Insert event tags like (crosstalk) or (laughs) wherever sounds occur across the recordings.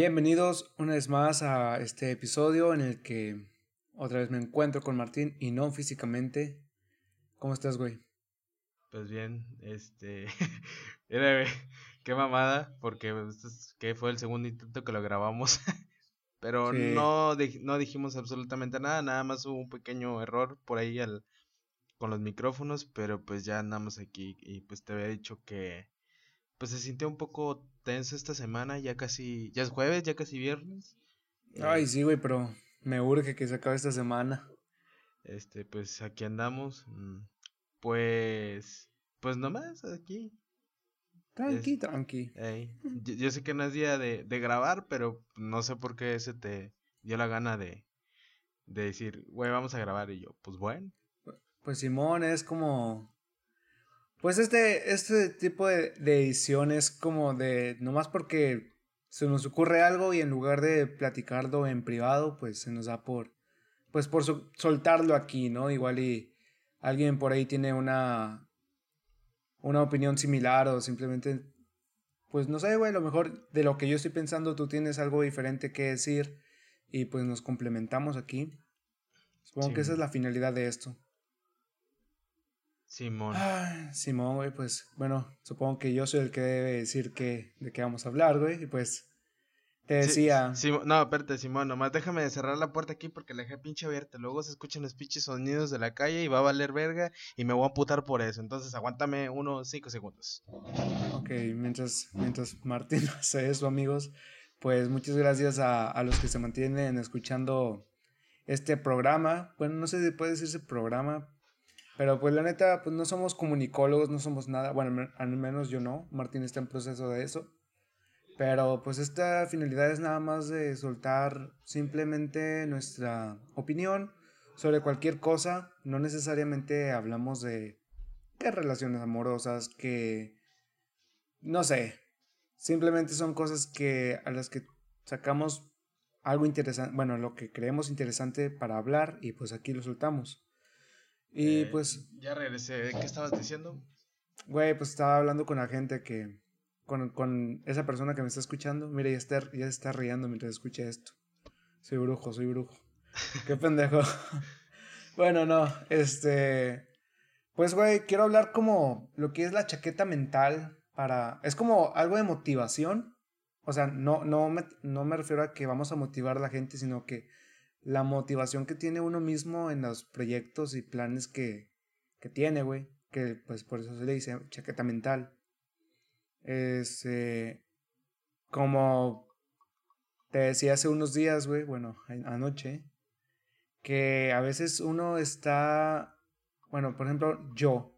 Bienvenidos una vez más a este episodio en el que otra vez me encuentro con Martín y no físicamente. ¿Cómo estás, güey? Pues bien, este. (laughs) Era, (laughs) qué mamada, porque pues, que fue el segundo intento que lo grabamos. (laughs) Pero no, no dijimos absolutamente nada, nada más hubo un pequeño error por ahí al, con los micrófonos, pero pues ya andamos aquí y pues te había dicho que pues se sintió un poco esta semana, ya casi, ya es jueves, ya casi viernes. Ay, sí, güey, pero me urge que se acabe esta semana. Este, pues aquí andamos. Mm, pues, pues nomás aquí. Tranqui, tranqui. (laughs) yo, sé que no es día de, de, grabar, pero no sé por qué se te dio la gana de, de decir, güey, vamos a grabar. Y yo, pues bueno. Pues Simón es como pues este, este tipo de, de edición es como de, nomás porque se nos ocurre algo y en lugar de platicarlo en privado, pues se nos da por, pues por soltarlo aquí, ¿no? Igual y alguien por ahí tiene una, una opinión similar o simplemente, pues no sé, güey, a lo mejor de lo que yo estoy pensando tú tienes algo diferente que decir y pues nos complementamos aquí. Supongo que esa es la finalidad de esto. Simón. Simón, güey, pues bueno, supongo que yo soy el que debe decir que, de qué vamos a hablar, güey, y pues te decía... no, espérate, Simón, nomás déjame cerrar la puerta aquí porque la dejé pinche abierta, luego se escuchan los pinches sonidos de la calle y va a valer verga y me voy a putar por eso, entonces aguántame unos cinco segundos. Ok, mientras, mientras Martín (laughs) hace eso, amigos, pues muchas gracias a, a los que se mantienen escuchando este programa, bueno, no sé si puede decirse programa, pero pues la neta, pues no somos comunicólogos, no somos nada. Bueno, al menos yo no. Martín está en proceso de eso. Pero pues esta finalidad es nada más de soltar simplemente nuestra opinión sobre cualquier cosa. No necesariamente hablamos de qué relaciones amorosas, que... No sé. Simplemente son cosas que a las que sacamos algo interesante, bueno, lo que creemos interesante para hablar y pues aquí lo soltamos. Y eh, pues. Ya regresé. ¿Qué estabas diciendo? Güey, pues estaba hablando con la gente que. Con, con esa persona que me está escuchando. Mira, ya está, ya está riendo mientras escucha esto. Soy brujo, soy brujo. (laughs) Qué pendejo. (laughs) bueno, no. Este. Pues, güey, quiero hablar como lo que es la chaqueta mental para. Es como algo de motivación. O sea, no, no, me, no me refiero a que vamos a motivar a la gente, sino que la motivación que tiene uno mismo en los proyectos y planes que, que tiene, güey. Que pues por eso se le dice chaqueta mental. Es eh, como te decía hace unos días, güey, bueno, anoche, que a veces uno está, bueno, por ejemplo, yo,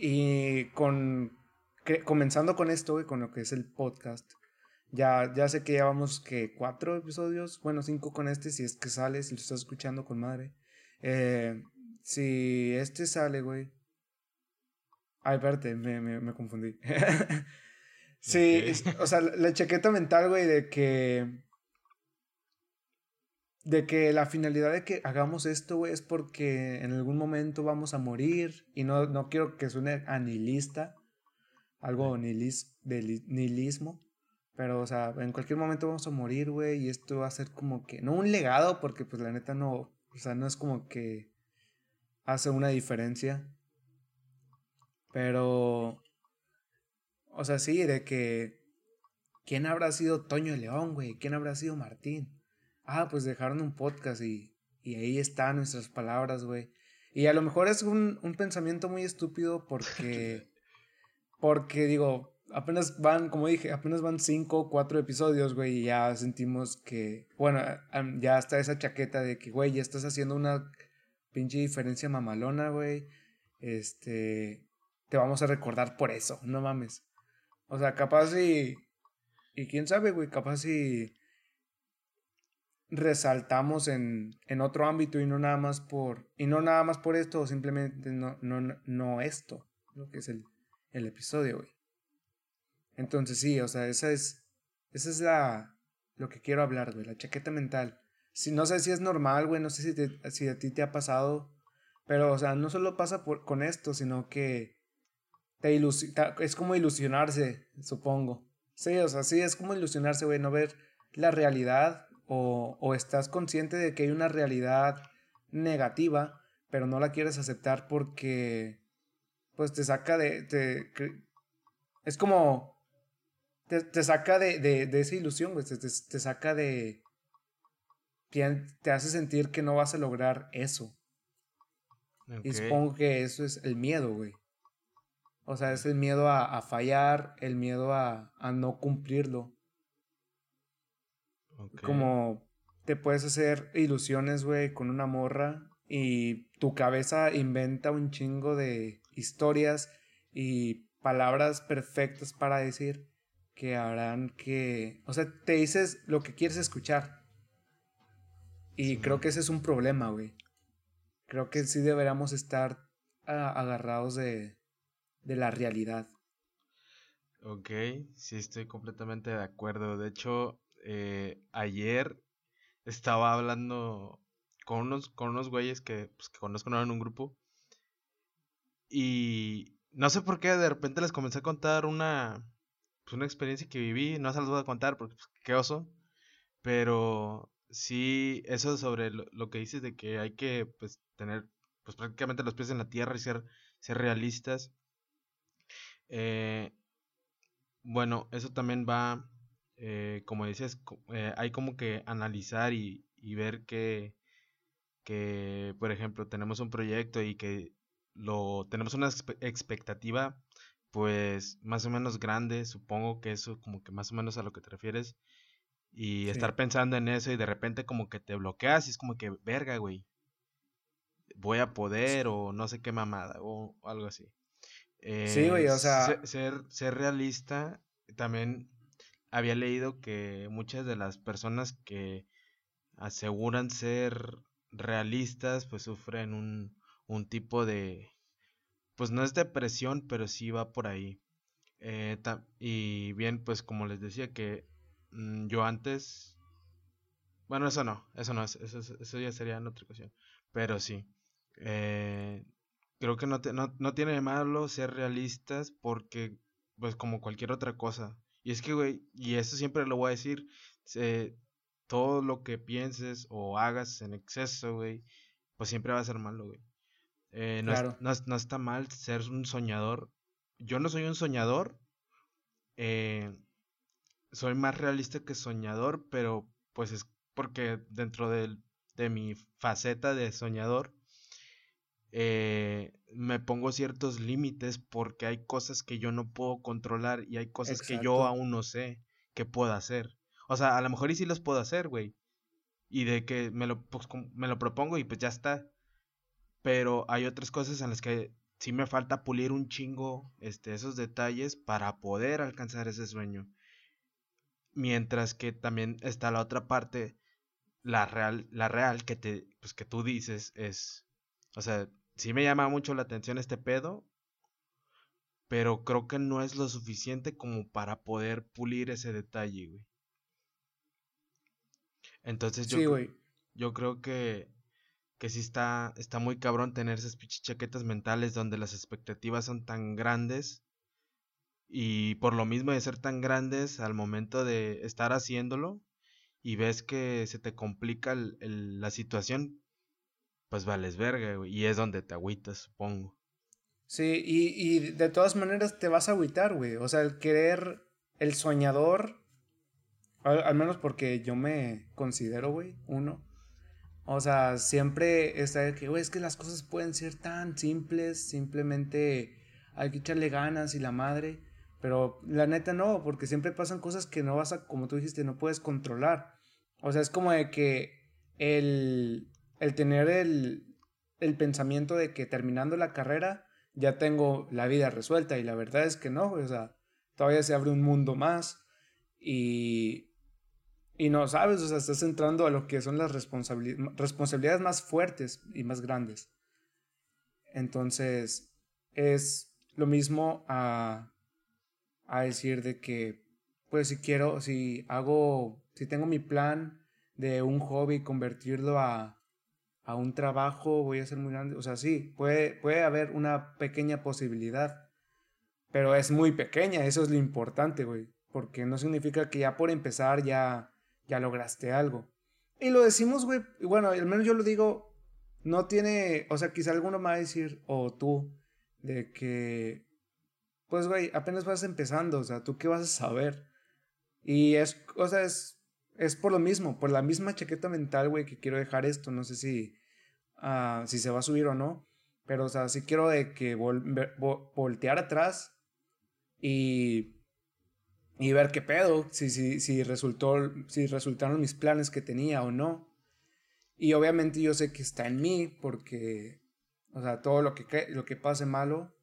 y con, comenzando con esto, güey, con lo que es el podcast, ya, ya sé que llevamos que cuatro episodios, bueno, cinco con este, si es que sale, si lo estás escuchando con madre. Eh, si este sale, güey. Ay, espérate, me, me, me confundí. (laughs) sí, o sea, la chaqueta mental, güey, de que. De que la finalidad de que hagamos esto, güey, es porque en algún momento vamos a morir. Y no, no quiero que suene anilista. Algo nihilis, de nihilismo. Pero, o sea, en cualquier momento vamos a morir, güey, y esto va a ser como que, no un legado, porque pues la neta no, o sea, no es como que hace una diferencia. Pero, o sea, sí, de que, ¿quién habrá sido Toño de León, güey? ¿Quién habrá sido Martín? Ah, pues dejaron un podcast y, y ahí están nuestras palabras, güey. Y a lo mejor es un, un pensamiento muy estúpido porque, (laughs) porque digo, apenas van, como dije, apenas van cinco o cuatro episodios, güey, y ya sentimos que, bueno, ya está esa chaqueta de que, güey, ya estás haciendo una pinche diferencia mamalona, güey. Este, te vamos a recordar por eso, no mames. O sea, capaz y, y quién sabe, güey, capaz y resaltamos en, en otro ámbito y no nada más por, y no nada más por esto, o simplemente no, no, no esto, lo que es el, el episodio, güey. Entonces sí, o sea, esa es, esa es la, lo que quiero hablar, güey, la chaqueta mental. Si, no sé si es normal, güey, no sé si, si a ti te ha pasado, pero, o sea, no solo pasa por, con esto, sino que te es como ilusionarse, supongo. Sí, o sea, sí, es como ilusionarse, güey, no ver la realidad o, o estás consciente de que hay una realidad negativa, pero no la quieres aceptar porque, pues, te saca de, te, es como, te, te saca de, de, de, esa ilusión, güey, te, te, te saca de, te hace sentir que no vas a lograr eso. Y supongo que eso es el miedo, güey. O sea, es el miedo a, a fallar, el miedo a, a no cumplirlo. Como te puedes hacer ilusiones, güey, con una morra y tu cabeza inventa un chingo de historias y palabras perfectas para decir que harán que, o sea, te dices lo que quieres escuchar. Y creo que ese es un problema, güey. Creo que sí deberíamos estar agarrados de, de la realidad. Ok, sí estoy completamente de acuerdo. De hecho, eh, ayer estaba hablando con unos, con unos güeyes que, pues, que conozco en un grupo. Y no sé por qué de repente les comencé a contar una, pues, una experiencia que viví. No se las voy a contar porque pues, qué oso. Pero sí, eso sobre lo, que dices de que hay que pues, tener pues, prácticamente los pies en la tierra y ser, ser realistas. Eh, bueno, eso también va, eh, como dices, eh, hay como que analizar y, y ver que, que, por ejemplo, tenemos un proyecto y que lo tenemos una expectativa pues más o menos grande, supongo que eso como que más o menos a lo que te refieres y estar pensando en eso y de repente como que te bloqueas y es como que, verga, güey. Voy a poder o no sé qué mamada o algo así. sí, güey, o sea... Ser, ser, realista, también había leído que muchas de las personas que aseguran ser realistas pues sufren un, un tipo de... Pues no es depresión, pero sí va por ahí. Eh, y bien, pues como les decía que Mm, yo antes... Bueno, eso no, eso no, eso, eso ya sería en otra ocasión. Pero sí, eh, creo que no, no, no, tiene de malo ser realistas porque, pues como cualquier otra cosa. Y es que, güey, y eso siempre lo voy a decir, todo lo que pienses o hagas en exceso, güey, pues siempre va a ser malo, güey. Eh, no, no, no, está mal ser un soñador. Yo no soy un soñador. Eh, soy más realista que soñador, pero pues es porque dentro de, de mi faceta de soñador eh, me pongo ciertos límites porque hay cosas que yo no puedo controlar y hay cosas que yo aún no sé que puedo hacer. O sea, a lo mejor y sí los puedo hacer, güey. Y de que me lo, pues, me lo propongo y pues ya está. Pero hay otras cosas en las que sí me falta pulir un chingo este, esos detalles para poder alcanzar ese sueño. Mientras que también está la otra parte, la real, la real que te, pues que tú dices es, o sea, sí me llama mucho la atención este pedo, pero creo que no es lo suficiente como para poder pulir ese detalle, güey. Entonces yo, yo creo que, que sí está, está muy cabrón tener esas chaquetas mentales donde las expectativas son tan grandes y por lo mismo de ser tan grandes al momento de estar haciéndolo y ves que se te complica la situación, pues vales verga. Y es donde te agüitas, supongo. Sí, y, y de todas maneras te vas a agüitar, güey. O sea, el querer, el soñador, al, menos porque yo me considero, güey, uno. O sea, siempre está de que, güey, es que las cosas pueden ser tan simples, simplemente hay que echarle ganas y la madre. Pero la neta no, porque siempre pasan cosas que no vas a, como tú dijiste, no puedes controlar. O sea, es como de que el, el tener el, el pensamiento de que terminando la carrera ya tengo la vida resuelta y la verdad es que no, o sea, todavía se abre un mundo más y, y no sabes, o sea, estás entrando a lo que son las responsabilidades más fuertes y más grandes. Entonces, es lo mismo a a decir de que, pues si quiero, si hago, si tengo mi plan de un hobby, convertirlo a, a un trabajo, voy a ser muy grande. O sea, sí, puede, puede haber una pequeña posibilidad, pero es muy pequeña, eso es lo importante, güey. porque no significa que ya por empezar ya, ya lograste algo. Y lo decimos, güey, bueno, al menos yo lo digo, no tiene, o sea, quizá alguno me va a decir, o tú, de que, pues, güey, apenas vas empezando, o sea, ¿tú qué vas a saber? Y es, o sea, es, es por lo mismo, por la misma chaqueta mental, güey, que quiero dejar esto, no sé si, uh, si se va a subir o no, pero, o sea, sí quiero de que voltear atrás y, y ver qué pedo, si, si, si, resultó, si resultaron mis planes que tenía o no. Y obviamente yo sé que está en mí porque, o sea, todo lo que, lo que pase malo,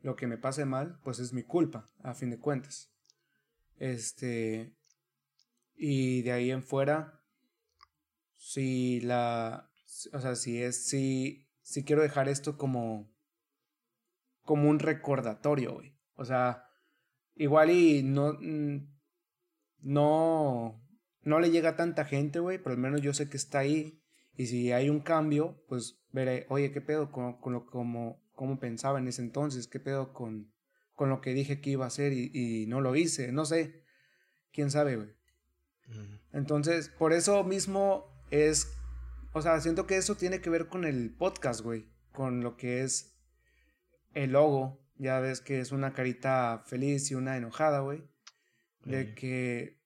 lo que me pase mal, pues es mi culpa, a fin de cuentas. Este, y de ahí en fuera, si la, o sea, si es, si, si quiero dejar esto como, como un recordatorio, güey. O sea, igual y no, no, no le llega a tanta gente, güey, pero al menos yo sé que está ahí. Y si hay un cambio, pues veré, oye, ¿qué pedo con, con lo como, como pensaba en ese entonces? ¿Qué pedo con, con lo que dije que iba a hacer y, y no lo hice? No sé. ¿Quién sabe, güey? Entonces, por eso mismo es, o sea, siento que eso tiene que ver con el podcast, güey, con lo que es el logo. Ya ves que es una carita feliz y una enojada, güey. De que,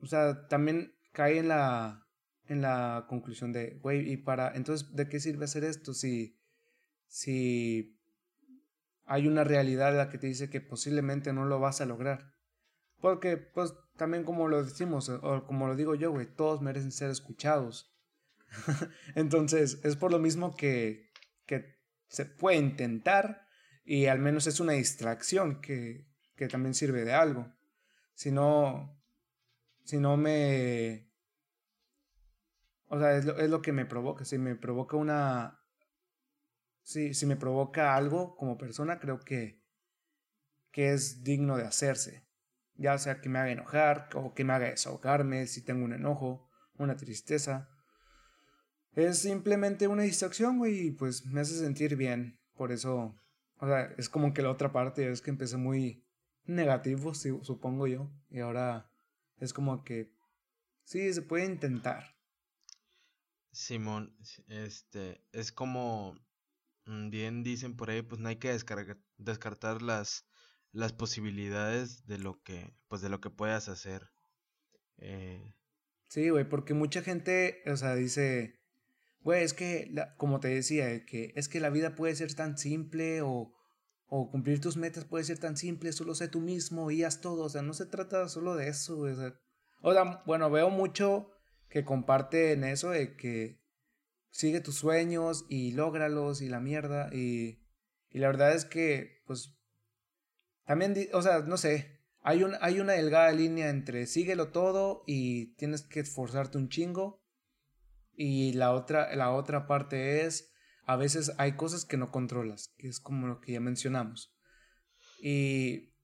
o sea, también cae en la, en la conclusión de, güey, y para, entonces, ¿de qué sirve hacer esto si, si hay una realidad en la que te dice que posiblemente no lo vas a lograr? Porque, pues, también como lo decimos, o como lo digo yo, güey, todos merecen ser escuchados. (laughs) Entonces, es por lo mismo que, que se puede intentar y al menos es una distracción que, que también sirve de algo. Si no, si no me... O sea, es lo, es lo que me provoca. Si me provoca una... Si, si me provoca algo como persona, creo que, que es digno de hacerse ya sea que me haga enojar o que me haga desahogarme si tengo un enojo, una tristeza. Es simplemente una distracción, güey, y pues me hace sentir bien. Por eso, o sea, es como que la otra parte es que empecé muy negativo, supongo yo, y ahora es como que sí, se puede intentar. Simón, este, es como mm, bien dicen por ahí, pues no hay que descartar las las posibilidades de lo que, pues de lo que puedas hacer. Eh... Sí, güey, porque mucha gente, o sea, dice, güey, es que, la, como te decía, que es que la vida puede ser tan simple o, o cumplir tus metas puede ser tan simple, solo sé tú mismo y haz todo, o sea, no se trata solo de eso, güey, o sea, o sea, bueno, veo mucho que comparten eso de que sigue tus sueños y lógralos y la mierda y, y la verdad es que, pues, también, o sea, no sé, hay, un, hay una delgada línea entre síguelo todo y tienes que esforzarte un chingo. Y la otra, la otra parte es, a veces hay cosas que no controlas, que es como lo que ya mencionamos. Y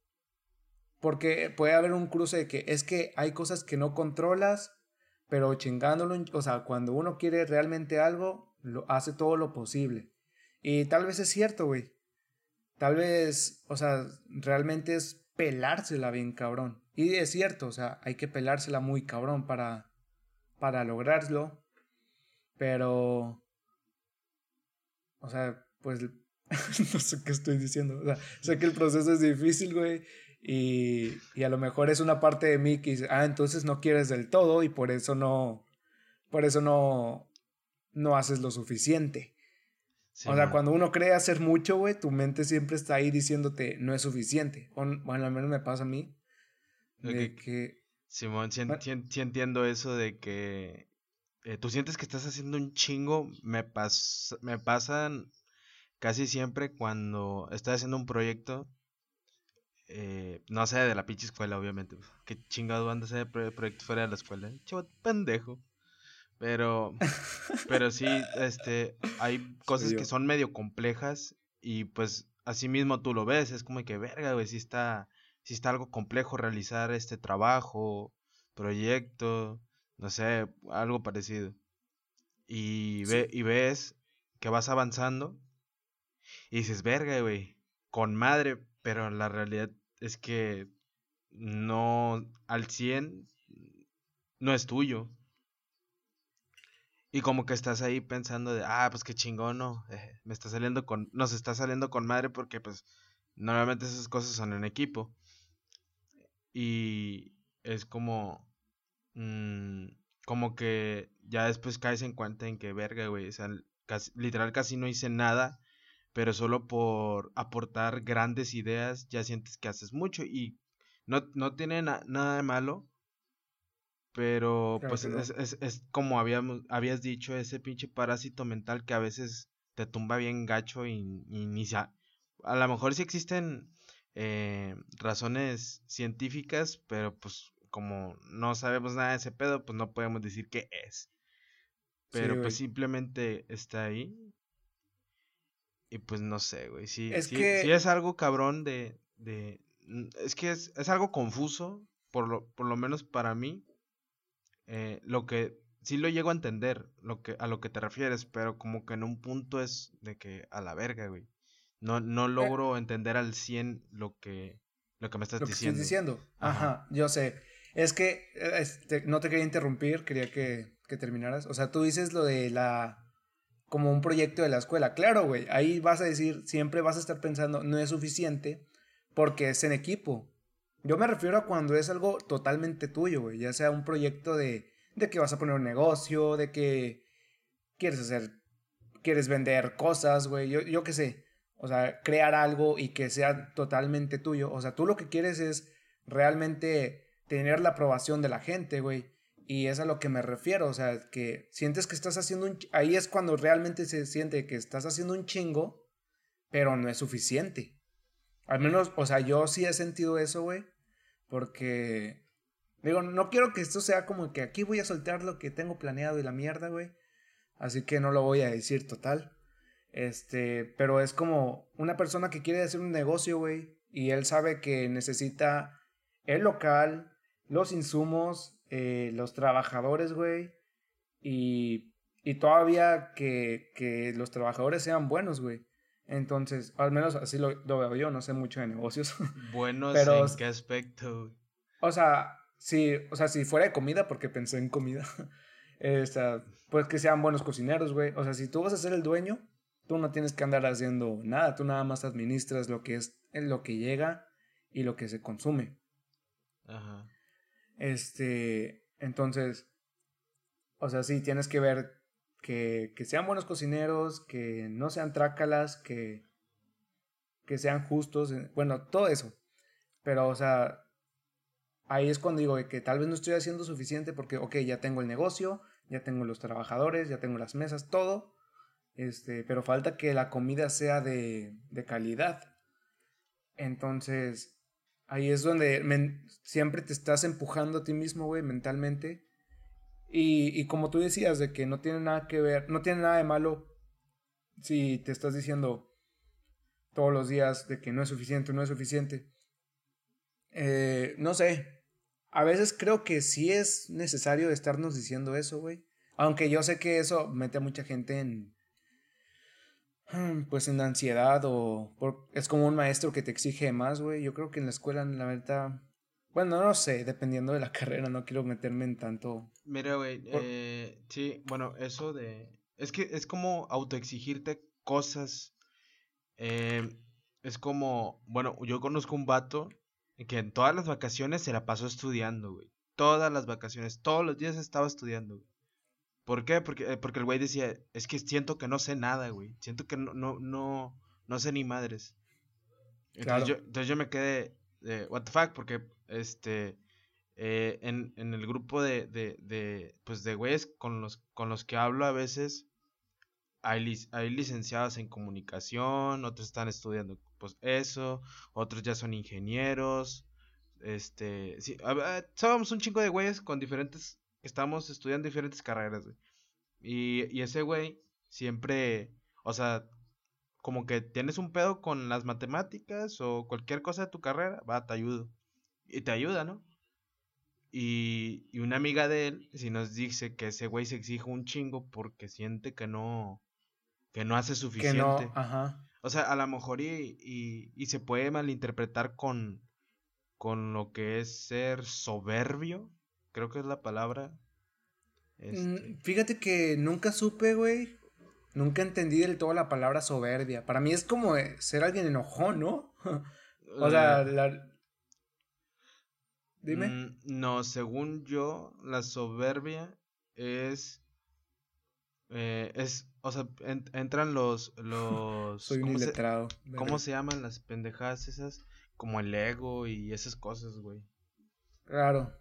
porque puede haber un cruce de que es que hay cosas que no controlas, pero chingándolo, o sea, cuando uno quiere realmente algo, lo hace todo lo posible. Y tal vez es cierto, güey. Tal vez, o sea, realmente es pelársela bien cabrón. Y es cierto, o sea, hay que pelársela muy cabrón para, para lograrlo. Pero, o sea, pues, (laughs) no sé qué estoy diciendo. O sea, sé que el proceso es difícil, güey. Y, y a lo mejor es una parte de mí que dice, ah, entonces no quieres del todo y por eso no, por eso no, no haces lo suficiente o sea, cuando uno cree hacer mucho, güey, tu mente siempre está ahí diciéndote no es suficiente. bueno, al menos me pasa a mí. De que, Simón, sí, entiendo eso de que eh, tú sientes que estás haciendo un chingo. Me, pas me pasan casi siempre cuando estoy haciendo un proyecto. Eh, no sé, de la pinche escuela, obviamente. Qué chingado anda ese proyecto fuera de la escuela. Chaval, pendejo. Pero, pero sí, este, hay (laughs) cosas que son medio complejas y pues así mismo tú lo ves, es como que verga, güey, si está, si está algo complejo realizar este trabajo, proyecto, no sé, algo parecido. Y, ve, y ves que vas avanzando y dices, verga, güey, con madre, pero la realidad es que no al 100 no es tuyo. Y como que estás ahí pensando de, ah, pues qué chingón, ¿no? Eh, me está saliendo con, nos está saliendo con madre porque pues normalmente esas cosas son en equipo. Y es como, mm, como que ya después caes en cuenta en que verga, güey, o sea, literal casi no hice nada, pero solo por aportar grandes ideas ya sientes que haces mucho y no, no tiene nada de malo, pero pues es, es, es, como habíamos, habías dicho, ese pinche parásito mental que a veces te tumba bien gacho y, ni se... A, a lo mejor sí existen eh, razones científicas, pero pues como no sabemos nada de ese pedo, pues no podemos decir qué es. Pero pues simplemente está ahí. Y pues no sé, güey. Sí, es que... es algo cabrón de, de... Es que es, es algo confuso, por lo, por lo menos para mí. Eh, lo que sí lo llego a entender, lo que, a lo que te refieres, pero como que en un punto es de que a la verga, güey. No, no eh logro entender al 100 lo que, lo que me estás lo diciendo. Que diciendo. Ajá. yo sé. Es que este, no te quería interrumpir, quería que, que terminaras. O sea, tú dices lo de la como un proyecto de la escuela. Claro, güey, ahí vas a decir, siempre vas a estar pensando, no es suficiente porque es en equipo. Yo me refiero a cuando es algo totalmente tuyo, güey, ya sea un proyecto de, de que vas a poner un negocio, de que quieres hacer, quieres vender cosas, güey, yo, yo qué sé. O sea, crear algo y que sea totalmente tuyo. O sea, tú lo que quieres es realmente tener la aprobación de la gente, güey. Y es a lo que me refiero, o sea, que sientes que estás haciendo un... Ahí es cuando realmente se siente que estás haciendo un chingo, pero no es suficiente. Al menos, o sea, yo sí he sentido eso, güey. Porque, digo, no quiero que esto sea como que aquí voy a soltar lo que tengo planeado y la mierda, güey. Así que no lo voy a decir total. Este, pero es como una persona que quiere hacer un negocio, güey. Y él sabe que necesita el local, los insumos, eh, los trabajadores, güey. Y, y todavía que, que, los trabajadores sean buenos, güey. Entonces, al menos así lo, veo yo, no sé mucho de negocios. (laughs) ¿Buenos pero, en qué aspecto? O sea, si, o sea, si fuera de comida, porque pensé en comida. (laughs) o sea, pues que sean buenos cocineros, güey. O sea, si tú vas a ser el dueño, tú no tienes que andar haciendo nada, tú nada más administras lo que es lo que llega y lo que se consume. Ajá. Este, entonces, o sea, sí, tienes que ver que, que sean buenos cocineros, que no sean trácalas, que, que sean justos, bueno, todo eso. Pero, o sea, ahí es cuando digo que tal vez no estoy haciendo suficiente porque, ok, ya tengo el negocio, ya tengo los trabajadores, ya tengo las mesas, todo. Este, pero falta que la comida sea de, de calidad. Entonces, Ahí es donde siempre te estás empujando a ti mismo, güey, mentalmente. Y, y, como tú decías, de que no tiene nada que ver, no tiene nada de malo si te estás diciendo todos los días de que no es suficiente, no es suficiente. Eh, no sé, a veces creo que sí es necesario estarnos diciendo eso, güey. Aunque yo sé que eso mete a mucha gente en, pues en ansiedad o es como un maestro que te exige más, güey. Yo creo que en la escuela, la verdad, bueno, no sé, dependiendo de la (laughs) carrera, no quiero meterme en tanto. Mira, güey, eh, sí, bueno, eso de... Es que es como autoexigirte cosas. Eh, es como, bueno, yo conozco un vato que en todas las vacaciones se la pasó estudiando, güey. Todas las vacaciones, todos los días estaba estudiando, güey. ¿Por qué? Porque, eh, porque el güey decía, es que siento que no sé nada, güey. Siento que no, no, no, no sé ni madres. Entonces, yo, entonces yo me quedé, de, what the fuck, porque este, eh, en, en, el grupo de, de, de, pues de güeyes con los, con los que hablo a veces, hay, hay licenciados en comunicación, otros están estudiando pues eso, otros ya son ingenieros, este, sí, somos un chingo de güeyes con diferentes estamos estudiando diferentes carreras, güey. Y, y ese güey siempre, o sea, como que tienes un pedo con las matemáticas o cualquier cosa de tu carrera, va, te ayudo. Y te ayuda, ¿no? Y, y una amiga de él, si nos dice que ese güey se exige un chingo porque siente que no, que no hace suficiente. Que no, ajá. O sea, a lo mejor y, y, y se puede malinterpretar con, con lo que es ser soberbio, creo que es la palabra. Este... Fíjate que nunca supe, güey. Nunca entendí del todo la palabra soberbia. Para mí es como eh, ser alguien enojón, ¿no? (laughs) o sea, eh, la... Dime. Mm, no, según yo, la soberbia es. Eh, es. O sea, entran los. (laughs) los Soy un iletrado. ¿Cómo se llaman las pendejadas esas? Como el ego y esas cosas, güey. Claro.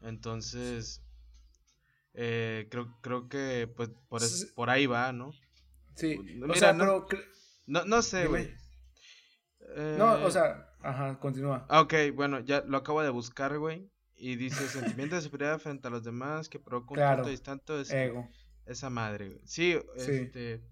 Entonces. Eh, creo, creo que pues por, por ahí va, ¿no? Sí. o sea, no, no, no sé, güey. no, o sea, Ajá, continúa. Ah, ok, bueno, ya lo acabo de buscar, güey. Y dice sentimiento de superioridad frente a los demás que provoca un claro, tanto es ego. Esa madre, güey. Sí, este.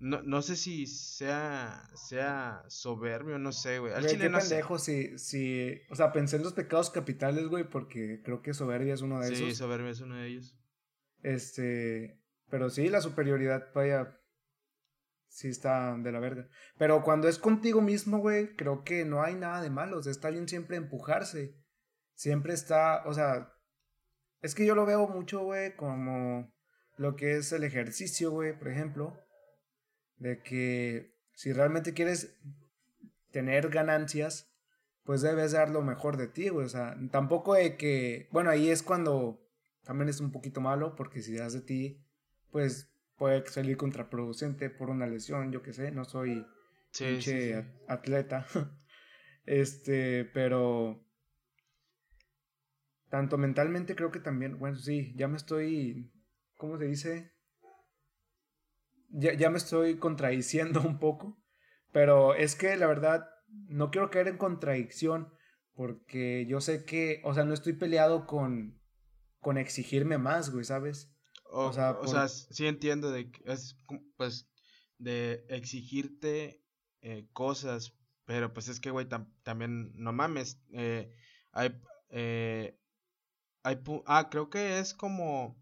No, no sé si sea, sea soberbio, no sé, güey. Al chile qué pendejo si, si. O sea, pensé en los pecados capitales, güey, porque creo que soberbia es uno de esos. Sí, soberbia es uno de ellos. Este. Pero sí, la superioridad, vaya, sí está de la verga. Pero cuando es contigo mismo, güey, creo que no hay nada de malo. O sea, está bien siempre empujarse. Siempre está, o sea, es que yo lo veo mucho, güey, como lo que es el ejercicio, güey, por ejemplo. De que si realmente quieres tener ganancias, pues debes dar lo mejor de ti, güey. O sea, tampoco de que, bueno, ahí es cuando también es un poquito malo, porque si das de ti, pues puede salir contraproducente por una lesión, yo qué sé, no soy atleta. (laughs) este, pero tanto mentalmente creo que también, bueno, sí, ya me estoy, ¿cómo se dice? Ya, ya me estoy contradiciendo un poco, pero es que la verdad no quiero caer en contradicción porque yo sé que, o sea, no estoy peleado con, con exigirme más, güey, ¿sabes? O, sea, o sea, sí entiendo de que es pues de exigirte eh, cosas, pero pues es que, güey, también, no mames, eh, hay, eh, hay, ah, creo que es como,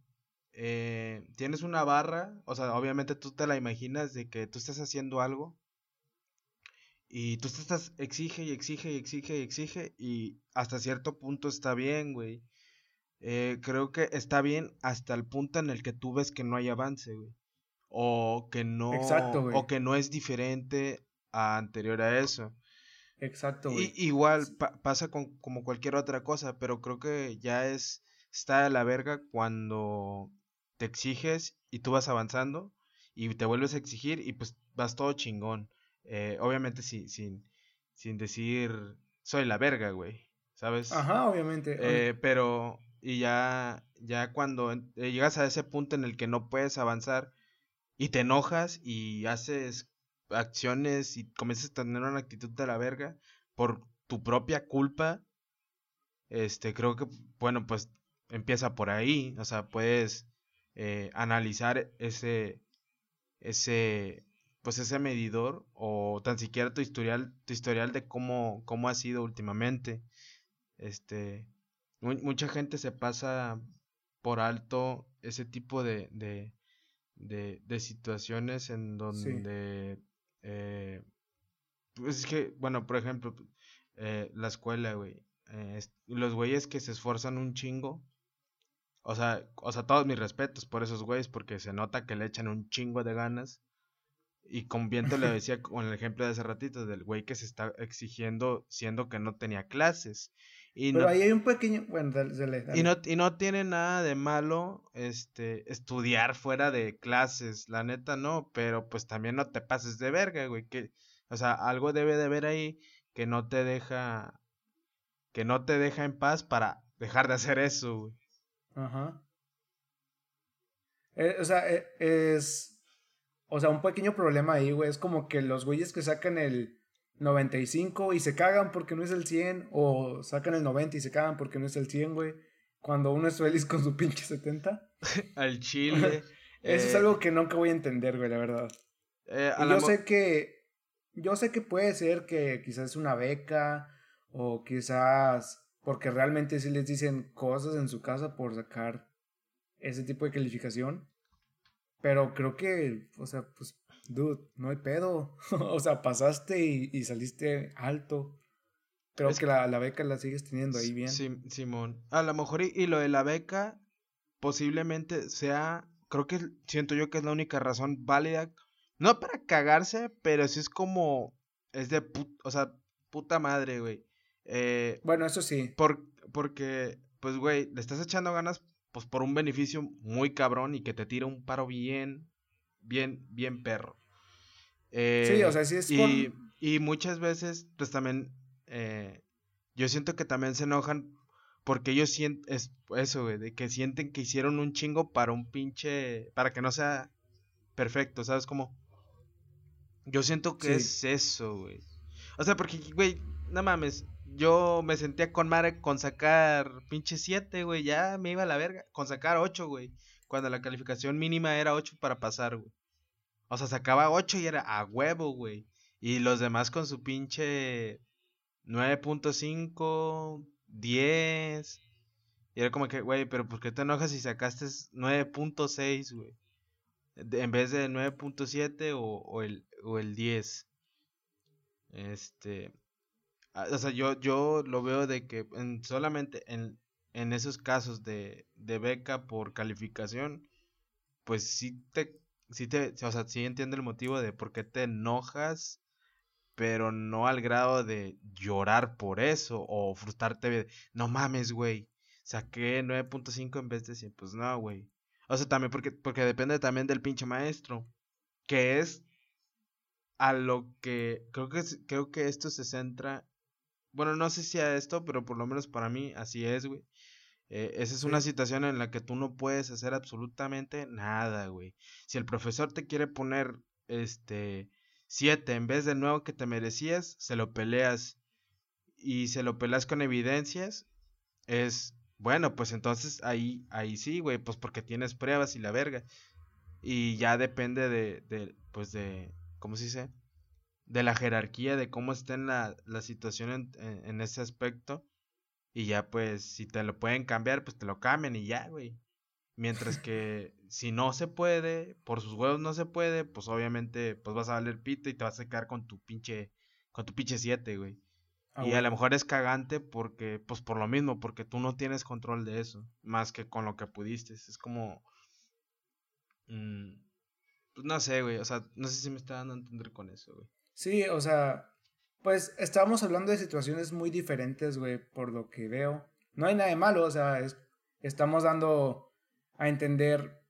tienes una barra, o sea, obviamente tú te la imaginas de que tú estás haciendo algo y tú te estás, exige y exige y exige y exige y hasta cierto punto está bien, güey. Eh, creo que está bien hasta el punto en el que tú ves que no hay avance, güey. O que no. O que no es diferente a anterior a eso. Exacto, güey. igual pasa con como cualquier otra cosa, pero creo que ya es. Está de la verga cuando te exiges y tú vas avanzando y te vuelves a exigir y pues vas todo chingón. Eh, obviamente sin, sin, sin decir soy la verga, güey. ¿Sabes? Ajá, obviamente. Eh, pero y ya, ya cuando eh, llegas a ese punto en el que no puedes avanzar y te enojas y haces acciones y comienzas a tener una actitud de la verga por tu propia culpa, este, creo que, bueno, pues empieza por ahí, o sea, puedes eh, analizar ese, ese, pues ese medidor o tan siquiera tu historial, tu historial de cómo, cómo ha sido últimamente, este, mucha gente se pasa por alto ese tipo de, de, de, situaciones en donde eh, pues es que, bueno, por ejemplo, eh, la escuela, güey. Eh, los güeyes que se esfuerzan un chingo. O sea, o sea, todos mis respetos por esos güeyes, porque se nota que le echan un chingo de ganas. Y con viento le (laughs) decía con el ejemplo de hace ratito, del güey que se está exigiendo siendo que no tenía clases. Pero ahí hay un pequeño. Bueno, Y, no, y no tiene nada de malo este, estudiar fuera de clases, la neta no, pero pues también no te pases de verga, güey. Que, o sea, algo debe de haber ahí que no te deja. Que no te deja en paz para dejar de hacer eso, güey. Ajá. Eh, o sea, eh, es. O sea, un pequeño problema ahí, güey. Es como que los güeyes que sacan el 95 y se cagan porque no es el 100, o sacan el 90 y se cagan porque no es el 100, güey. Cuando uno es feliz con su pinche 70. (laughs) Al chile. (laughs) Eso es eh, algo que nunca voy a entender, güey, la verdad. Eh, y yo sé que. Yo sé que puede ser que quizás es una beca, o quizás porque realmente sí les dicen cosas en su casa por sacar ese tipo de calificación. Pero creo que, o sea, pues dude, no hay pedo. (laughs) o sea, pasaste y, saliste alto. Creo que la, beca la sigues teniendo ahí bien. Simón. A lo mejor y, lo de la beca posiblemente sea, creo que siento yo que es la única razón válida, no para cagarse, pero sí es como, es de, o sea, puta madre, güey. Eh, bueno, eso sí. Por, porque, pues, güey, le estás echando ganas, pues, por un beneficio muy cabrón y que te tira un paro bien, bien, bien perro. sí, o sea, sí es y, y muchas veces, pues, también eh, yo siento que también se enojan porque ellos sienten, es eso, güey, de que sienten que hicieron un chingo para un pinche, para que no sea perfecto, ¿sabes cómo? Yo siento que es eso, güey. O sea, porque, güey, no mames, yo me sentía con madre con sacar pinche 7, güey, ya me iba a la verga, con sacar 8, güey, cuando la calificación mínima era 8 para pasar, güey. O sea, sacaba 8 y era a huevo, güey. Y los demás con su pinche 9.5, 10. Y era como que, güey, pero ¿por qué te enojas si sacaste 9.6, güey? En vez de 9.7 o, o, el, o el 10. Este. Ah, o sea, yo, yo lo veo de que en, solamente en, en esos casos de, de beca por calificación, pues sí te, sí te, o sea, sí entiendo el motivo de por qué te enojas pero no al grado de llorar por eso o frustrarte. No mames, güey. Saqué 9.5 en vez de 100. Pues no, güey. O sea, también porque, porque depende también del pinche maestro. Que es a lo que creo que creo que esto se centra. Bueno, no sé si a esto, pero por lo menos para mí así es, güey. Eh, esa es una situación en la que tú no puedes hacer absolutamente nada, güey. Si el profesor te quiere poner, este, 7. En vez del nuevo que te merecías, se lo peleas y se lo peleas con evidencias, es bueno, pues entonces ahí, ahí sí, güey, pues porque tienes pruebas y la verga. Y ya depende de, de pues de, ¿cómo se dice? De la jerarquía, de cómo está en la, la situación en, en, ese aspecto. Y ya pues, si te lo pueden cambiar, pues te lo cambian y ya, güey. Mientras (laughs) que si no se puede, por sus huevos no se puede, pues obviamente pues vas a valer pito y te vas a quedar con tu pinche con tu pinche 7, güey. Ah, y a lo mejor es cagante porque pues por lo mismo, porque tú no tienes control de eso, más que con lo que pudiste. Es como mm, pues no sé, güey, o sea, no sé si me está dando a entender con eso, güey. Sí, o sea, pues estábamos hablando de situaciones muy diferentes, güey, por lo que veo. No hay nada de malo, o sea, es, estamos dando a entender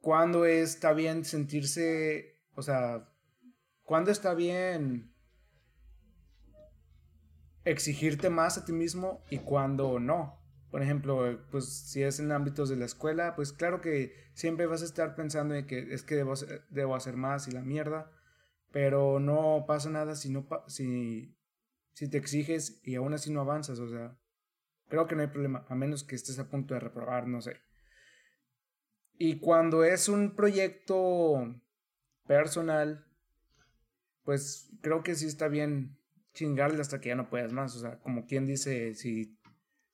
cuándo está bien sentirse, o sea, cuándo está bien exigirte más a ti mismo y cuándo no. Por ejemplo, pues si es en ámbitos de la escuela, pues claro que siempre vas a estar pensando en que es que debo, debo hacer más y la mierda, pero no pasa nada si, no, si, si te exiges y aún así no avanzas, o sea, creo que no hay problema, a menos que estés a punto de reprobar, no sé. Y cuando es un proyecto personal, pues creo que sí está bien chingarle hasta que ya no puedas más. O sea, como quien dice, si,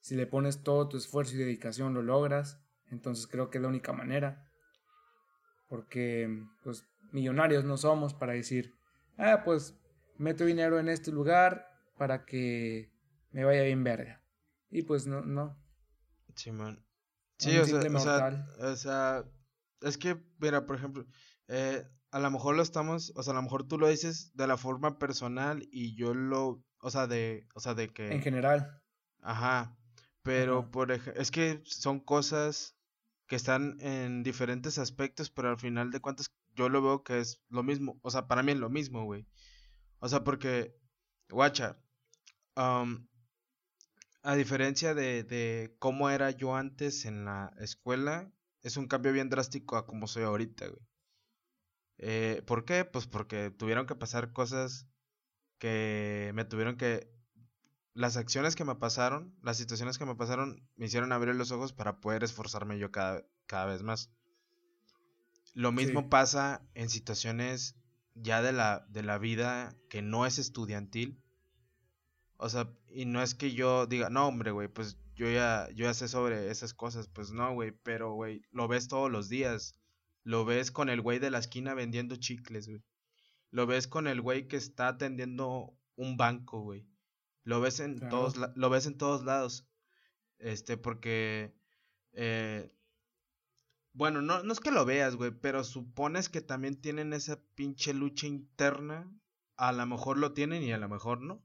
si le pones todo tu esfuerzo y dedicación, lo logras. Entonces creo que es la única manera. Porque, pues, millonarios no somos para decir, ah, pues, meto dinero en este lugar para que me vaya bien verga. Y pues no, no. Simón. Sí, o sea, o sea, es que, mira, por ejemplo, eh, a lo mejor lo estamos, o sea, a lo mejor tú lo dices de la forma personal y yo lo, o sea, de, o sea, de que... En general. Ajá, pero por es que son cosas que están en diferentes aspectos, pero al final de cuentas yo lo veo que es lo mismo, o sea, para mí es lo mismo, güey. O sea, porque, guacha, um, a diferencia de, de cómo era yo antes en la escuela, es un cambio bien drástico a como soy ahorita, güey. Eh, ¿Por qué? Pues porque tuvieron que pasar cosas que me tuvieron que... Las acciones que me pasaron, las situaciones que me pasaron, me hicieron abrir los ojos para poder esforzarme yo cada, cada vez más. Lo mismo pasa en situaciones ya de la, de la vida que no es estudiantil, o sea, y no es que yo diga, no, hombre, güey, pues yo ya, yo ya sé sobre esas cosas. Pues no, güey, pero, güey, lo ves todos los días. Lo ves con el güey de la esquina vendiendo chicles, güey. Lo ves con el güey que está atendiendo un banco, güey. Lo ves en todos lo ves en todos lados. Este, porque eh, bueno, no, no es que lo veas, güey, pero supones que también tienen esa pinche lucha interna. A lo mejor lo tienen y a lo mejor no.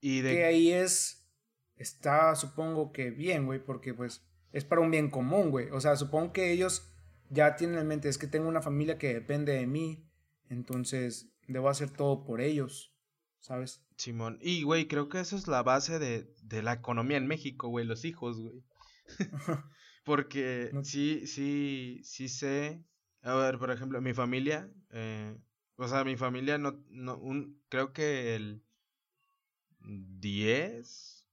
Y de... Que ahí es, está supongo que bien, güey, porque pues es para un bien común, güey. O sea, supongo que ellos ya tienen en mente, es que tengo una familia que depende de mí, entonces debo hacer todo por ellos, ¿sabes? Simón, y güey, creo que eso es la base de, de la economía en México, güey, los hijos, güey. (laughs) (laughs) Porque sí, sí, sí sé. A ver, por ejemplo, mi familia, eh, o sea, mi familia no, no, un, creo que el 10,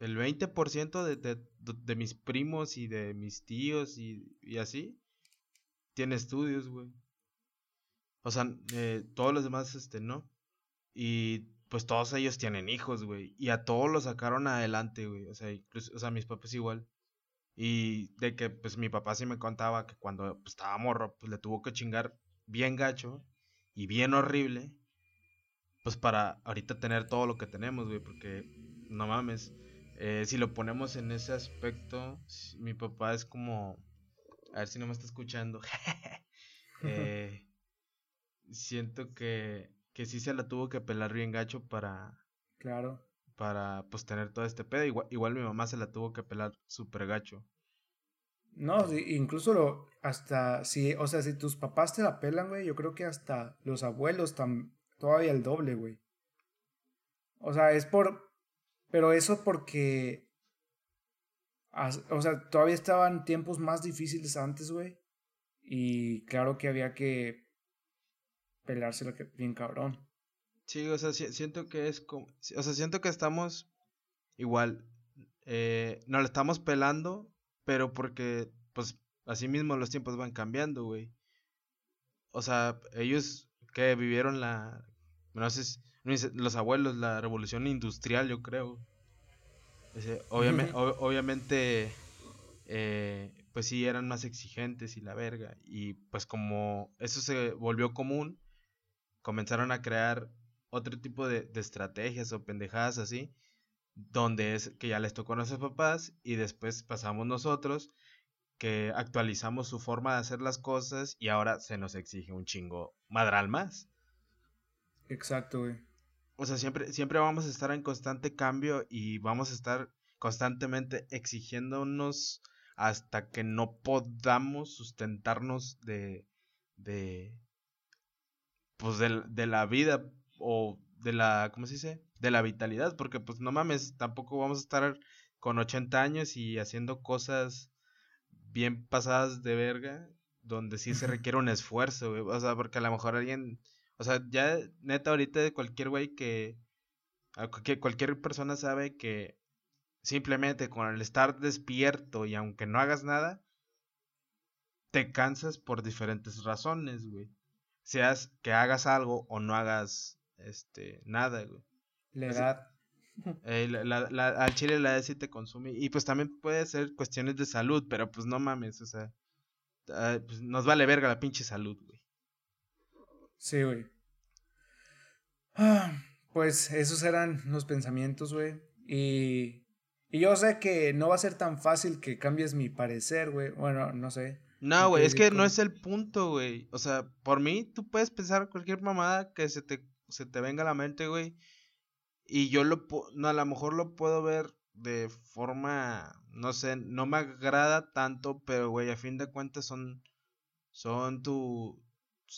el 20% de, de, de mis primos y de mis tíos y, y así, tiene estudios, güey. O sea, eh, todos los demás, este, no. Y pues todos ellos tienen hijos, güey. Y a todos los sacaron adelante, güey. O sea, incluso, o sea, mis papás igual. Y de que, pues mi papá sí me contaba que cuando pues, estaba morro, pues le tuvo que chingar bien gacho y bien horrible. Pues para ahorita tener todo lo que tenemos, güey. Porque, no mames. Eh, si lo ponemos en ese aspecto, mi papá es como. A ver si no me está escuchando. (laughs) eh, (laughs) siento que, que sí se la tuvo que pelar bien gacho para. Claro. Para pues tener todo este pedo. Igual, igual mi mamá se la tuvo que pelar súper gacho. No, incluso lo, hasta si, o sea, si tus papás te la pelan, güey, yo creo que hasta los abuelos están todavía el doble, güey. O sea, es por, pero eso porque, o sea, todavía estaban tiempos más difíciles antes, güey. Y claro que había que pelársela bien cabrón. Sí, o sea, siento que es como, o sea, siento que estamos igual, eh, nos la estamos pelando, pero porque, pues, así mismo los tiempos van cambiando, güey. O sea, ellos que vivieron la, no sé, los abuelos, la revolución industrial, yo creo. obviamente, (laughs) obviamente eh, pues sí, eran más exigentes y la verga. Y pues como eso se volvió común, comenzaron a crear otro tipo de, de estrategias o pendejadas así donde es que ya les tocó a nuestros papás y después pasamos nosotros que actualizamos su forma de hacer las cosas y ahora se nos exige un chingo madral más. Exacto, güey. O sea, siempre, siempre vamos a estar en constante cambio y vamos a estar constantemente exigiéndonos hasta que no podamos sustentarnos de, de, pues de, de la vida o de la, ¿cómo se dice? De la vitalidad, porque pues no mames, tampoco vamos a estar con 80 años y haciendo cosas bien pasadas de verga, donde sí se requiere un esfuerzo, güey. O sea, porque a lo mejor alguien, o sea, ya neta ahorita de cualquier güey que, que cualquier persona sabe que simplemente con el estar despierto y aunque no hagas nada, te cansas por diferentes razones, güey. Seas que hagas algo o no hagas este, nada, güey. La edad. (laughs) Eh, al chile la edad sí te consume. Y pues también puede ser cuestiones de salud, pero pues no mames, o sea. Pues nos vale verga la pinche salud, güey. Sí, güey. Ah, pues esos eran los pensamientos, güey. Y, y yo sé que no va a ser tan fácil que cambies mi parecer, güey. Bueno, no sé. No, güey, es que no es el punto, güey. O sea, por mí, tú puedes pensar cualquier mamada que se te se te venga a la mente, güey. Y yo lo, no, a lo mejor lo puedo ver de forma, no sé, no me agrada tanto, pero, güey, a fin de cuentas son, son tu,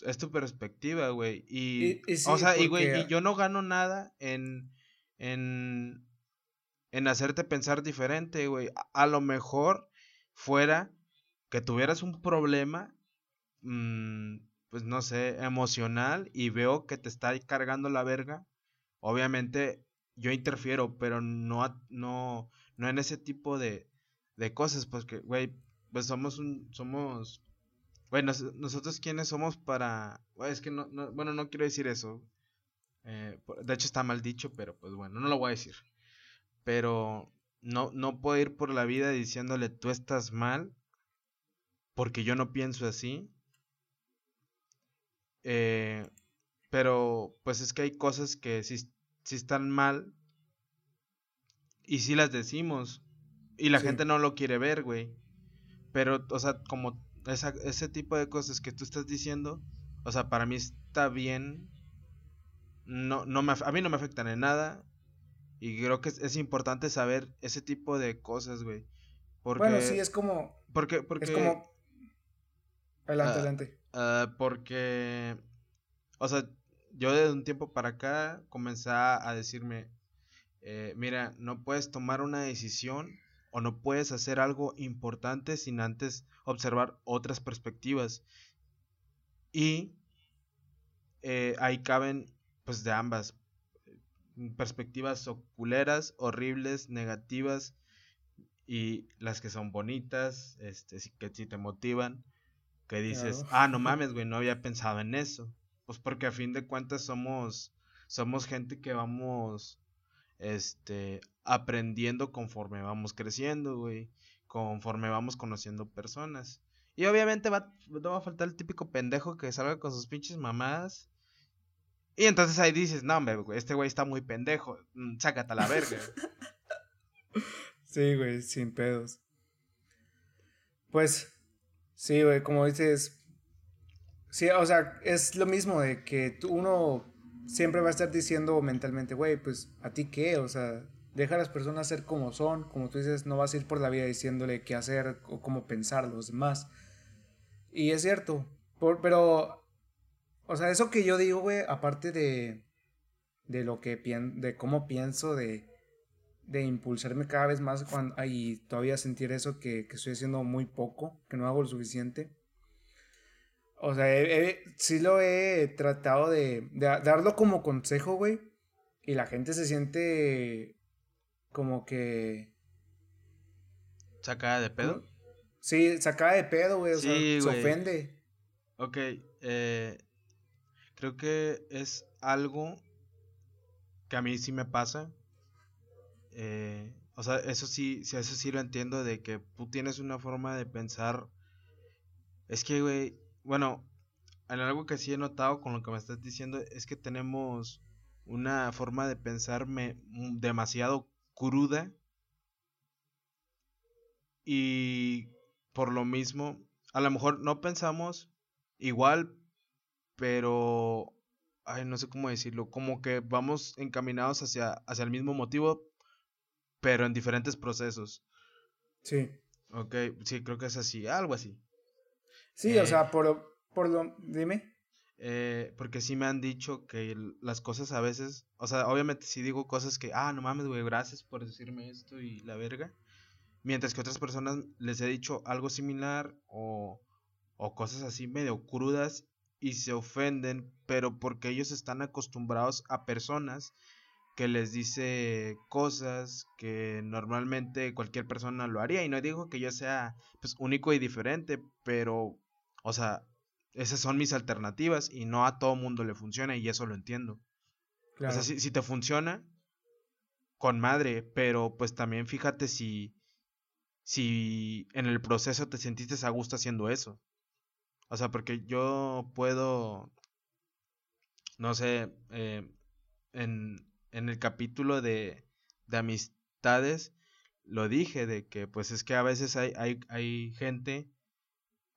es tu perspectiva, güey. Y, o sea, y, güey, y yo no gano nada en, en, en hacerte pensar diferente, güey. A, lo mejor fuera que tuvieras un problema, mmm, pues no sé, emocional y veo que te está cargando la verga, obviamente yo interfiero, pero no, no, no en ese tipo de, de cosas, porque, güey, pues somos un, somos, güey, nosotros quiénes somos para, es que no, no, bueno, no quiero decir eso, eh, de hecho está mal dicho, pero pues bueno, no lo voy a decir, pero no, no puedo ir por la vida diciéndole tú estás mal, porque yo no pienso así, eh, pero pues es que hay cosas que sí, sí están mal. Y sí las decimos. Y la gente no lo quiere ver, güey. Pero, o sea, como ese tipo de cosas que tú estás diciendo, o sea, para mí está bien. No, no me, a mí no me afectan en nada. Y creo que es, importante saber ese tipo de cosas, güey. Porque, bueno, sí, es como... Porque, porque... Es como... Adelante, ah, adelante. Ah, porque... O sea, yo desde un tiempo para acá comencé a decirme, eh, mira, no puedes tomar una decisión o no puedes hacer algo importante sin antes observar otras perspectivas. Y eh, ahí caben, pues, de ambas perspectivas oculeras, horribles, negativas y las que son bonitas, este, que si te motivan, que dices, ah, no mames, güey, no había pensado en eso. Pues porque a fin de cuentas somos, somos gente que vamos, este, aprendiendo conforme vamos creciendo, güey, conforme vamos conociendo personas. Y obviamente va, no va a faltar el típico pendejo que salga con sus pinches mamadas. Y entonces ahí dices, no, hombre, este güey está muy pendejo, mm, sácate a la verga. (laughs) sí, güey, sin pedos. Pues, sí, güey, como dices, sí, o sea, es lo mismo de que uno siempre va a estar diciendo mentalmente, güey, pues, ¿a ti qué? O sea, deja a las personas ser como son, como tú dices, no vas a ir por la vida diciéndole qué hacer o cómo pensar los demás. Y es cierto, pero, o sea, eso que yo digo, güey, aparte de, de lo que pienso, de cómo pienso, de, de impulsarme cada vez más cuando, y todavía sentir eso que, que estoy haciendo muy poco, que no hago lo suficiente. O sea, sí lo he tratado de, de darlo como consejo, güey. Y la gente se siente como que... ¿Sacada de pedo? Sí, sacada de pedo, güey. O sea, se ofende. Ok, eh, creo que es algo que a mí sí me pasa. Eh, o sea, eso sí, eso sí lo entiendo de que tú tienes una forma de pensar. Es que, güey, bueno, en algo que sí he notado con lo que me estás diciendo es que tenemos una forma de pensar demasiado cruda y por lo mismo, a lo mejor no pensamos igual, pero, ay, no sé cómo decirlo, como que vamos encaminados hacia, hacia el mismo motivo, pero en diferentes procesos. Sí. Ok, sí, creo que es así, algo así. Sí, o eh, sea, por, por lo, dime. Eh, porque sí me han dicho que las cosas a veces, o sea, obviamente si digo cosas que, ah, no mames, güey, gracias por decirme esto y la verga. Mientras que otras personas les he dicho algo similar o, o cosas así medio crudas y se ofenden, pero porque ellos están acostumbrados a personas que les dice cosas que normalmente cualquier persona lo haría y no digo que yo sea pues único y diferente, pero o sea, esas son mis alternativas y no a todo mundo le funciona y eso lo entiendo. O sea, si, te funciona, con madre, pero pues también fíjate si, si en el proceso te sentiste a gusto haciendo eso. O sea, porque yo puedo, no sé, eh, en, en el capítulo de, de amistades, lo dije, de que pues es que a veces hay, hay, hay gente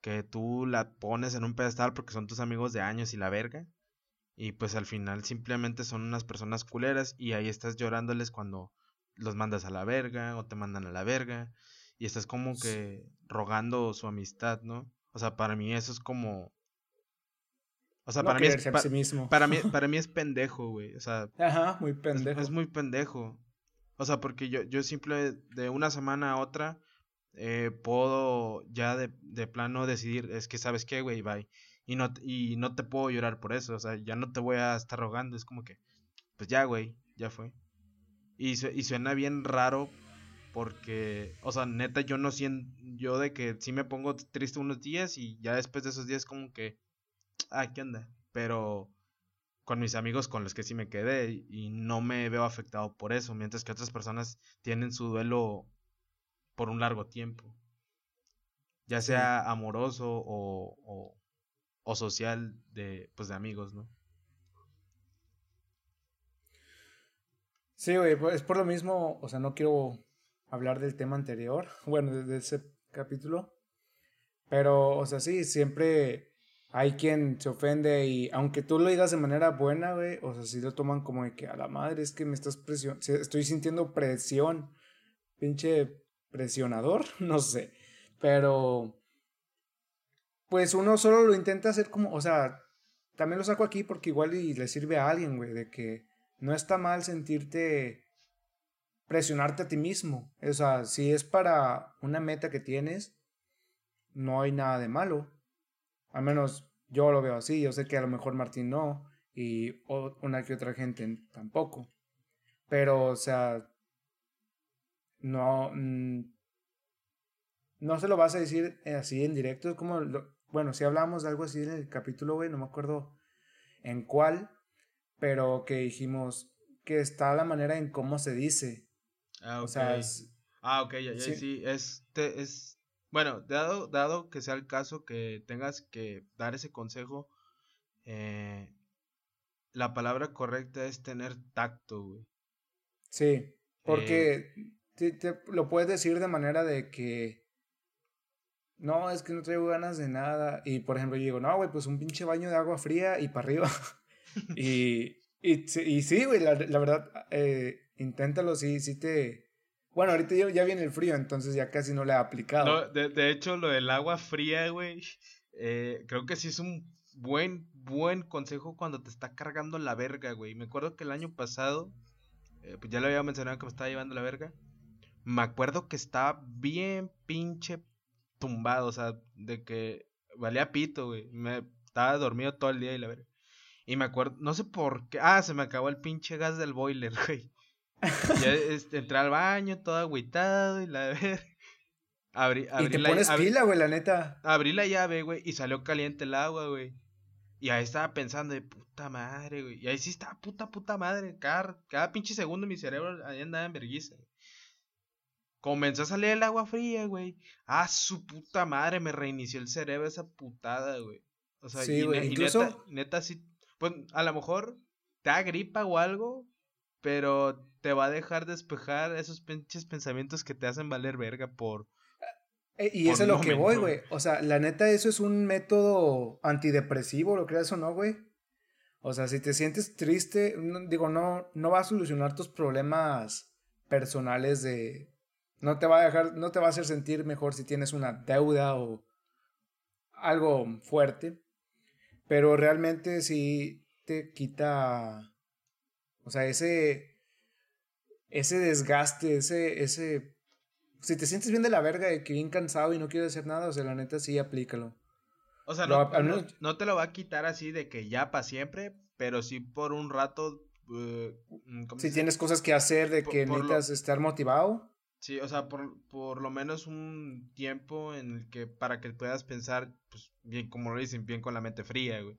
que tú la pones en un pedestal porque son tus amigos de años y la verga. Y pues al final simplemente son unas personas culeras y ahí estás llorándoles cuando los mandas a la verga o te mandan a la verga. Y estás como que rogando su amistad, ¿no? O sea, para mí eso es como... O sea, para, mí es, para, mí, (laughs) para mí es pendejo, güey. O sea... Ajá, muy pendejo. Es, muy pendejo. O sea, porque yo, yo simple de una semana a otra eh, puedo ya de, de, plano decidir, es que sabes qué, güey, bye. Y no, y no te puedo llorar por eso, o sea, ya no te voy a estar rogando, es como que, pues ya, güey, ya fue. Y, y suena bien raro porque, o sea, neta, yo no siento, yo de que sí me pongo triste unos días y ya después de esos días como que, ah, ¿qué onda? Pero con mis amigos con los que sí me quedé y no me veo afectado por eso, mientras que otras personas tienen su duelo por un largo tiempo. Ya sea amoroso o, o, social de, pues, de amigos, ¿no? Sí, güey, pues, es por lo mismo, o sea, no quiero hablar del tema anterior, (laughs) bueno, de, ese capítulo, pero, o sea, sí, siempre hay quien se ofende y aunque tú lo digas de manera buena, güey, o sea, sí lo toman como de que a la madre es que me estás presionando, estoy sintiendo presión, pinche presionador, (laughs) no sé, pero pues uno solo lo intenta hacer como, o sea, también lo saco aquí porque igual y le sirve a alguien, güey, de que no está mal sentirte presionarte a ti mismo. O sea, si es para una meta que tienes, no hay nada de malo. Al menos yo lo veo así. Yo sé que a lo mejor Martín no y una que otra gente tampoco. Pero, o sea, no, no se lo vas a decir así en directo. Es como, bueno, si hablamos de algo así en el capítulo, güey, no me acuerdo en cuál, pero que dijimos que está la manera en cómo se dice. Ah, ok. ah, ok, ya, ya, sí, este es, bueno, dado, dado que sea el caso que tengas que dar ese consejo, eh, la palabra correcta es tener tacto, güey. Sí, porque eh, te, lo puedes decir de manera de que no, es que no traigo ganas de nada. Y por ejemplo, yo digo, no, güey, pues un pinche baño de agua fría y para arriba. (laughs) (laughs) y, y, y, sí, güey, la, la verdad, eh, inténtalo, sí, sí te... Bueno, ahorita ya, viene el frío, entonces ya casi no le he aplicado. No, de, de hecho, lo del agua fría, güey, eh, creo que sí es un buen, buen consejo cuando te está cargando la verga, güey. Me acuerdo que el año pasado, eh, pues ya lo había mencionado que me estaba llevando la verga. Me acuerdo que estaba bien pinche tumbado, o sea, de que valía pito, güey. Me estaba dormido todo el día y la verga. Y me acuerdo, no sé por qué. Ah, se me acabó el pinche gas del boiler, (laughs) güey. Ya este, entré al baño todo agüitado y la (laughs) verga. Abrí, abrí y te pones pila, güey, la neta. Abrí la llave, güey, y salió caliente el agua, güey. Y ahí estaba pensando de puta madre, güey. Y ahí sí estaba puta, puta madre. Cada, cada pinche segundo mi cerebro ahí andaba en vergüenza. Comenzó a salir el agua fría, güey. Ah, su puta madre, me reinició el cerebro esa putada, güey. O sea, y, incluso... neta, sí. Pues a lo mejor te da gripa o algo, pero te va a dejar despejar esos pinches pensamientos que te hacen valer verga por. Eh, y eso es lo que voy, güey. O sea, la neta, eso es un método antidepresivo, ¿lo creas o no, güey? O sea, si te sientes triste, digo, no, no va a solucionar tus problemas personales de, no te va a dejar, no te va a hacer sentir mejor si tienes una deuda o algo fuerte. Pero realmente sí te quita. O sea, ese. Ese desgaste, ese. ese si te sientes bien de la verga de que bien cansado y no quieres hacer nada, o sea, la neta sí aplícalo. O sea, no, no, te lo va a quitar así de que ya para siempre, pero sí por un rato. Eh, si tienes cosas que hacer, de que necesitas estar motivado. Sí, o sea, por, por lo menos un tiempo en el que para que puedas pensar, pues, bien, como lo dicen, bien con la mente fría, güey.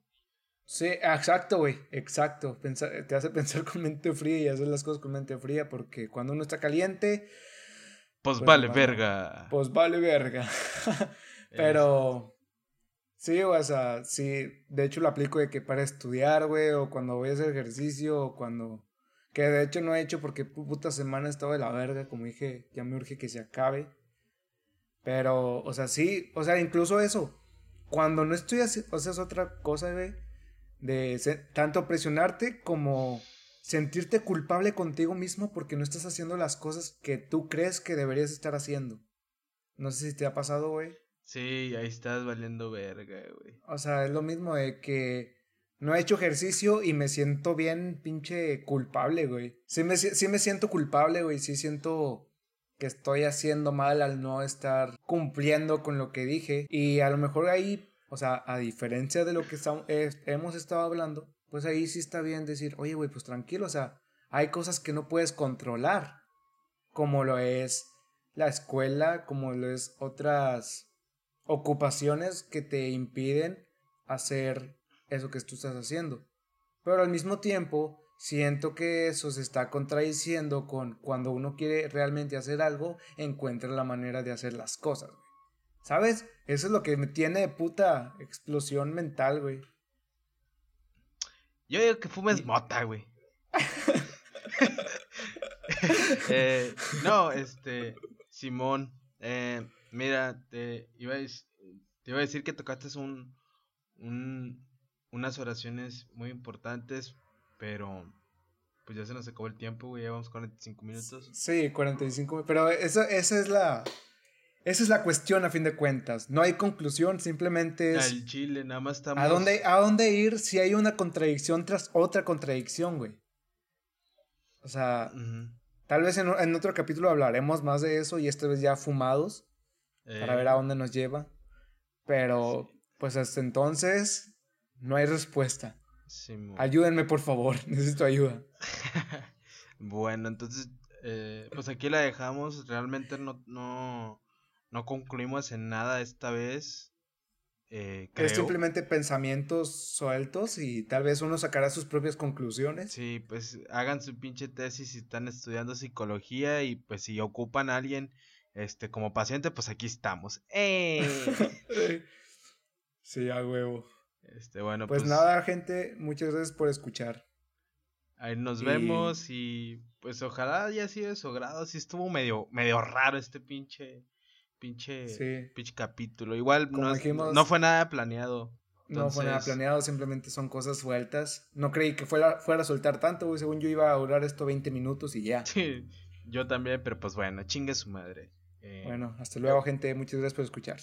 Sí, exacto, güey, exacto. te hace pensar (laughs) con mente fría y hacer las cosas con mente fría, porque cuando uno está caliente... Pues, pues vale verga. Pues vale verga. (laughs) Pero... Sí, o sea, sí, de hecho lo aplico de que para estudiar, güey, o cuando voy a hacer ejercicio, o cuando que de hecho no he hecho porque puta semana estaba de la verga, como dije, ya me urge que se acabe. Pero, o sea, sí, o sea, incluso eso. Cuando no estoy haciendo, o sea, es otra cosa, güey, de tanto presionarte como sentirte culpable contigo mismo porque no estás haciendo las cosas que tú crees que deberías estar haciendo. No sé si te ha pasado, güey. Sí, ahí estás valiendo verga, güey. O sea, es lo mismo de que no he hecho ejercicio y me siento bien pinche culpable, güey. Sí me, sí me siento culpable, güey. Sí siento que estoy haciendo mal al no estar cumpliendo con lo que dije. Y a lo mejor ahí, o sea, a diferencia de lo que hemos estado hablando, pues ahí sí está bien decir, oye, güey, pues tranquilo, o sea, hay cosas que no puedes controlar, como lo es la escuela, como lo es otras ocupaciones que te impiden hacer eso que tú estás haciendo. Pero al mismo tiempo, siento que eso se está contradiciendo con cuando uno quiere realmente hacer algo, encuentra la manera de hacer las cosas, ¿Sabes? Eso es lo que me tiene de puta explosión mental, güey. Yo digo que fumes mota, güey. (laughs) Eh, no, este, Simón, eh, mira, te iba, a, te iba a decir que tocaste un, un, unas oraciones muy importantes, pero pues ya se nos acabó el tiempo, güey, llevamos 45 minutos. Sí, 45, pero esa, esa es la... Esa es la cuestión a fin de cuentas. No hay conclusión, simplemente es... Al chile, nada más estamos... ¿A dónde, ¿A dónde ir si hay una contradicción tras otra contradicción, güey? O sea, tal vez en, en, otro capítulo hablaremos más de eso y esta vez ya fumados para ver a eh. dónde nos lleva. Pero, pues hasta entonces, no hay respuesta. Ayúdenme, por favor, (laughs) necesito ayuda. (laughs) bueno, entonces, eh, pues aquí la dejamos. Realmente no, no, no concluimos en nada esta vez. Eh, Es simplemente pensamientos sueltos y tal vez uno sacará sus propias conclusiones. Sí, pues hagan su pinche tesis si están estudiando psicología y pues si ocupan a alguien este como paciente, pues aquí estamos. ¡Eh! (laughs) sí, a huevo. Este, bueno, pues, pues, nada, gente, muchas gracias por escuchar. Ahí nos vemos y pues ojalá haya sido de su grado. Sí estuvo medio, medio raro este pinche, pinche, pinche capítulo. Igual no, fue nada planeado. No fue nada planeado, simplemente son cosas sueltas. No creí que fuera, fuera a soltar tanto, Según yo iba a durar esto 20 minutos y ya. Sí, yo también, pero pues bueno, chingue su madre. Eh, bueno, hasta luego, gente. Muchas gracias por escuchar.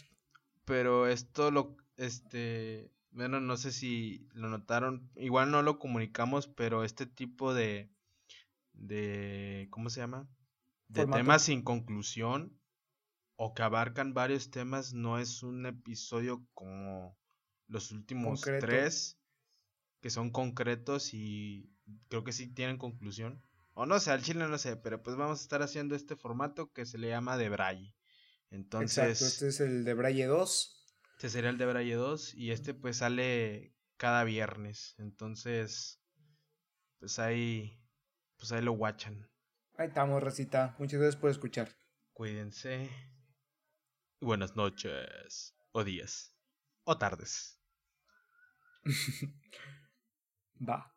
Pero esto lo, este, bueno, no sé si lo notaron, igual no lo comunicamos, pero este tipo de, de, ¿cómo se llama? De temas sin conclusión o que abarcan varios temas, no es un episodio como los últimos tres, que son concretos y creo que sí tienen conclusión. O no sé, al chile no sé, pero pues vamos a estar haciendo este formato que se le llama de Braille. Entonces, Exacto, este es el de Braille 2 este sería el de Braille 2 y este pues sale cada viernes. Entonces, pues ahí, pues ahí lo guachan. Ahí estamos, Racita. Muchas gracias por escuchar. Cuídense. Buenas noches. O días. O tardes. (laughs) Va.